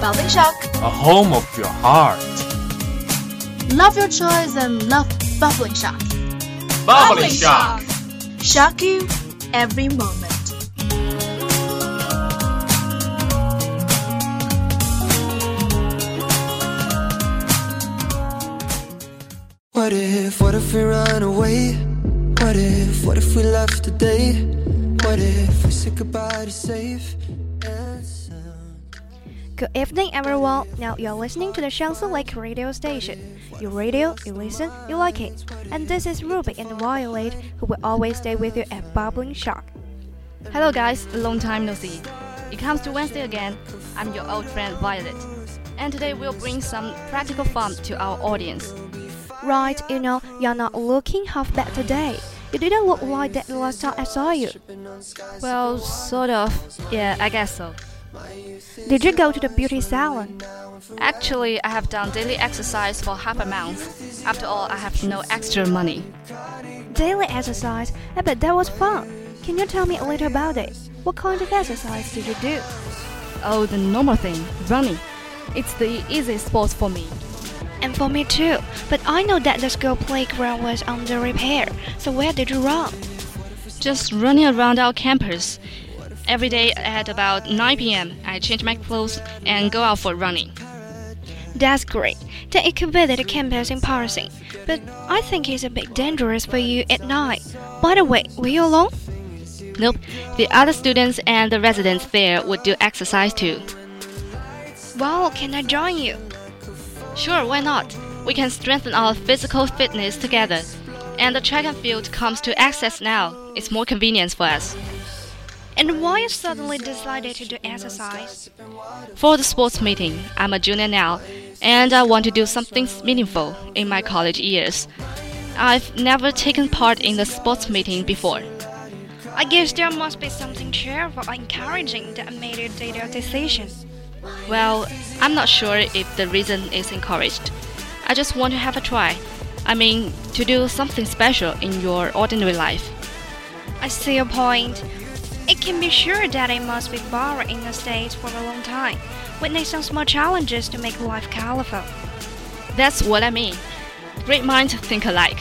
Bubbling shock. A home of your heart. Love your choice and love bubbling shock. Bubbling shock. Shock you every moment. What if, what if we run away? What if, what if we left today? What if we said goodbye to safe and sound? Good evening, everyone. Now you're listening to the Xiangsi Lake radio station. Your radio, you listen, you like it. And this is Ruby and Violet, who will always stay with you at Bubbling Shock. Hello guys, long time no see. It comes to Wednesday again. I'm your old friend Violet. And today we'll bring some practical fun to our audience. Right, you know, you're not looking half bad today. You didn't look like that last time I saw you. Well, sort of. Yeah, I guess so. Did you go to the beauty salon? Actually, I have done daily exercise for half a month. After all, I have no extra money. Daily exercise? I bet that was fun. Can you tell me a little about it? What kind of exercise did you do? Oh, the normal thing, running. It's the easiest sport for me. And for me too. But I know that the school playground was under repair. So where did you run? Just running around our campus. Every day at about 9 p.m., I change my clothes and go out for running. That's great. Then it could visit the campus in person. But I think it's a bit dangerous for you at night. By the way, were you alone? Nope, the other students and the residents there would do exercise too. Well, can I join you? Sure, why not? We can strengthen our physical fitness together. And the track and field comes to access now. It's more convenient for us. And why you suddenly decided to do exercise? For the sports meeting, I'm a junior now, and I want to do something meaningful in my college years. I've never taken part in the sports meeting before. I guess there must be something cheerful or encouraging that made you take your decision. Well, I'm not sure if the reason is encouraged. I just want to have a try. I mean, to do something special in your ordinary life. I see your point. It can be sure that it must be boring in the States for a long time, witnessing some small challenges to make life colorful. That's what I mean. Great minds think alike.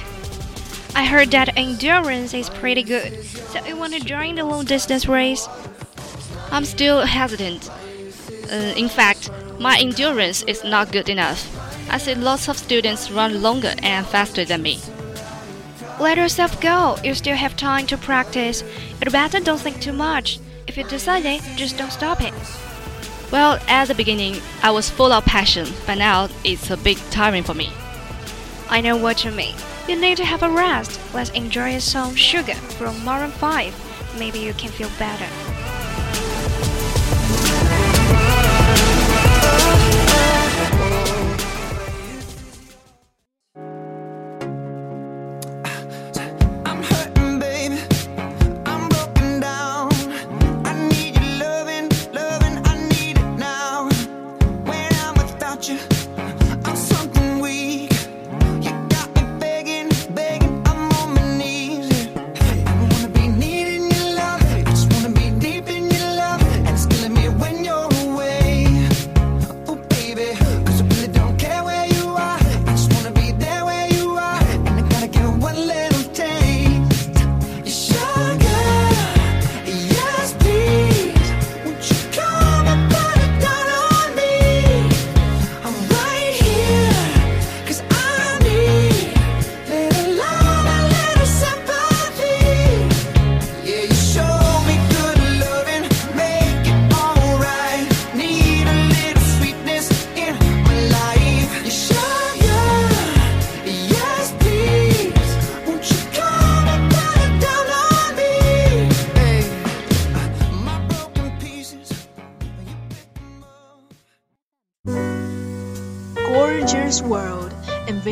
I heard that endurance is pretty good, so you want to join the long distance race? I'm still hesitant. Uh, in fact, my endurance is not good enough. I see lots of students run longer and faster than me. Let yourself go. You still have time to practice. You'd better don't think too much. If you decide it, just don't stop it. Well, at the beginning, I was full of passion, but now it's a bit tiring for me. I know what you mean. You need to have a rest. Let's enjoy a song Sugar from Maroon 5. Maybe you can feel better.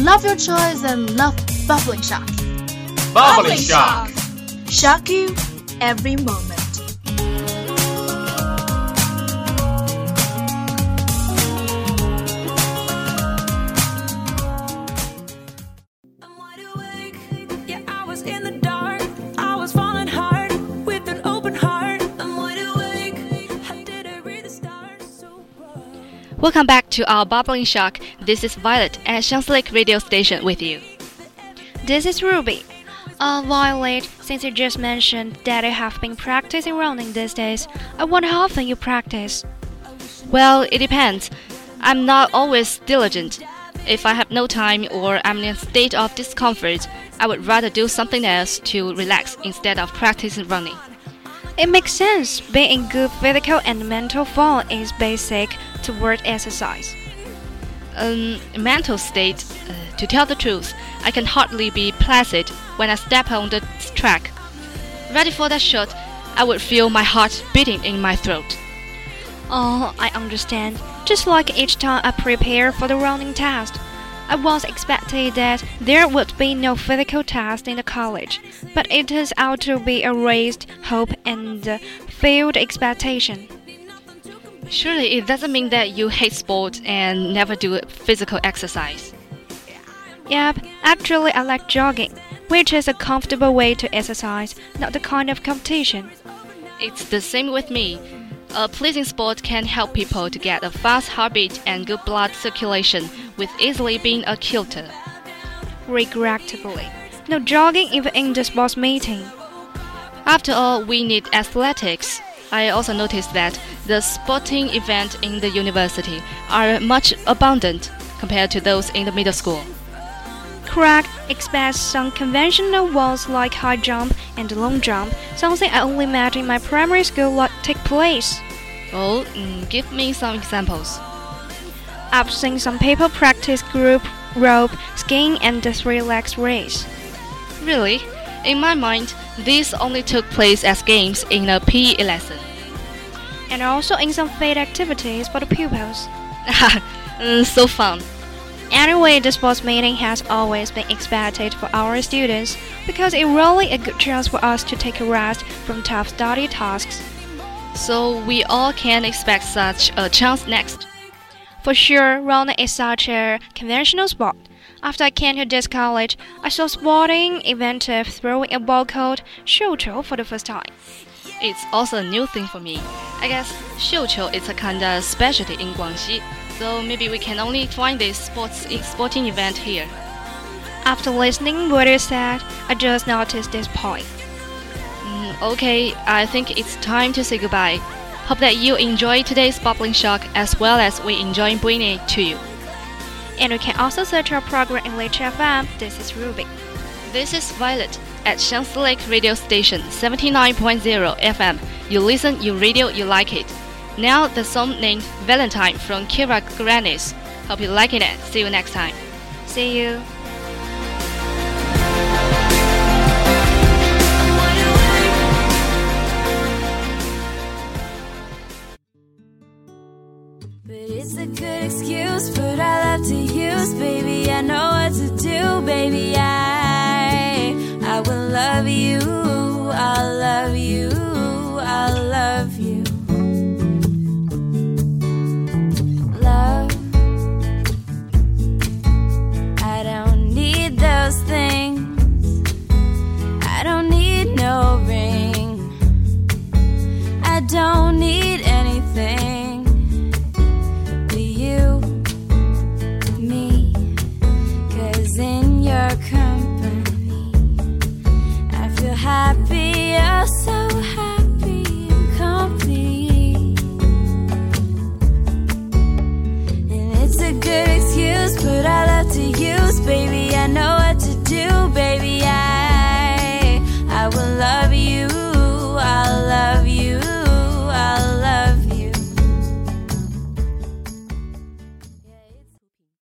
Love your choice and love bubbling shock. Bubbling shock. Shock you every moment. Welcome back to our Bubbling Shock. This is Violet at Xiangsi Lake Radio Station with you. This is Ruby. Uh, Violet, since you just mentioned that you have been practicing running these days, I wonder how often you practice. Well, it depends. I'm not always diligent. If I have no time or I'm in a state of discomfort, I would rather do something else to relax instead of practicing running. It makes sense. Being in good physical and mental form is basic toward exercise. Um, mental state, uh, to tell the truth, I can hardly be placid when I step on the track. Ready for that shot, I would feel my heart beating in my throat. Oh, I understand. Just like each time I prepare for the running test. I once expected that there would be no physical test in the college, but it turns out to be a raised hope and failed expectation. Surely it doesn't mean that you hate sport and never do physical exercise. Yep, actually I like jogging, which is a comfortable way to exercise, not the kind of competition. It's the same with me. A pleasing sport can help people to get a fast heartbeat and good blood circulation with easily being a kilter. Regrettably, no jogging even in the sports meeting. After all, we need athletics. I also noticed that the sporting events in the university are much abundant compared to those in the middle school. Craig expects some conventional ones like high jump and long jump, something I only met in my primary school like take place. Oh, mm, give me some examples. I've seen some people practice group rope, skiing, and the three legs race. Really? In my mind, these only took place as games in a PE lesson. And also in some field activities for the pupils. Mm, so fun. Anyway, the sports meeting has always been expected for our students because it's really a good chance for us to take a rest from tough study tasks so we all can expect such a chance next. For sure, running is such a conventional sport. After I came to this college, I saw sporting event of throwing a ball called xiuqiu for the first time. It's also a new thing for me. I guess xiuqiu is a kind of specialty in Guangxi, so maybe we can only find this sports sporting event here. After listening what is said, I just noticed this point. Okay, I think it's time to say goodbye. Hope that you enjoy today's bubbling shock as well as we enjoy bringing it to you. And you can also search our program in Lake FM. This is Ruby. This is Violet at Xiangsi Lake Radio Station 79.0 FM. You listen, you radio, you like it. Now the song named Valentine from Kina Grannis. Hope you like it and see you next time. See you.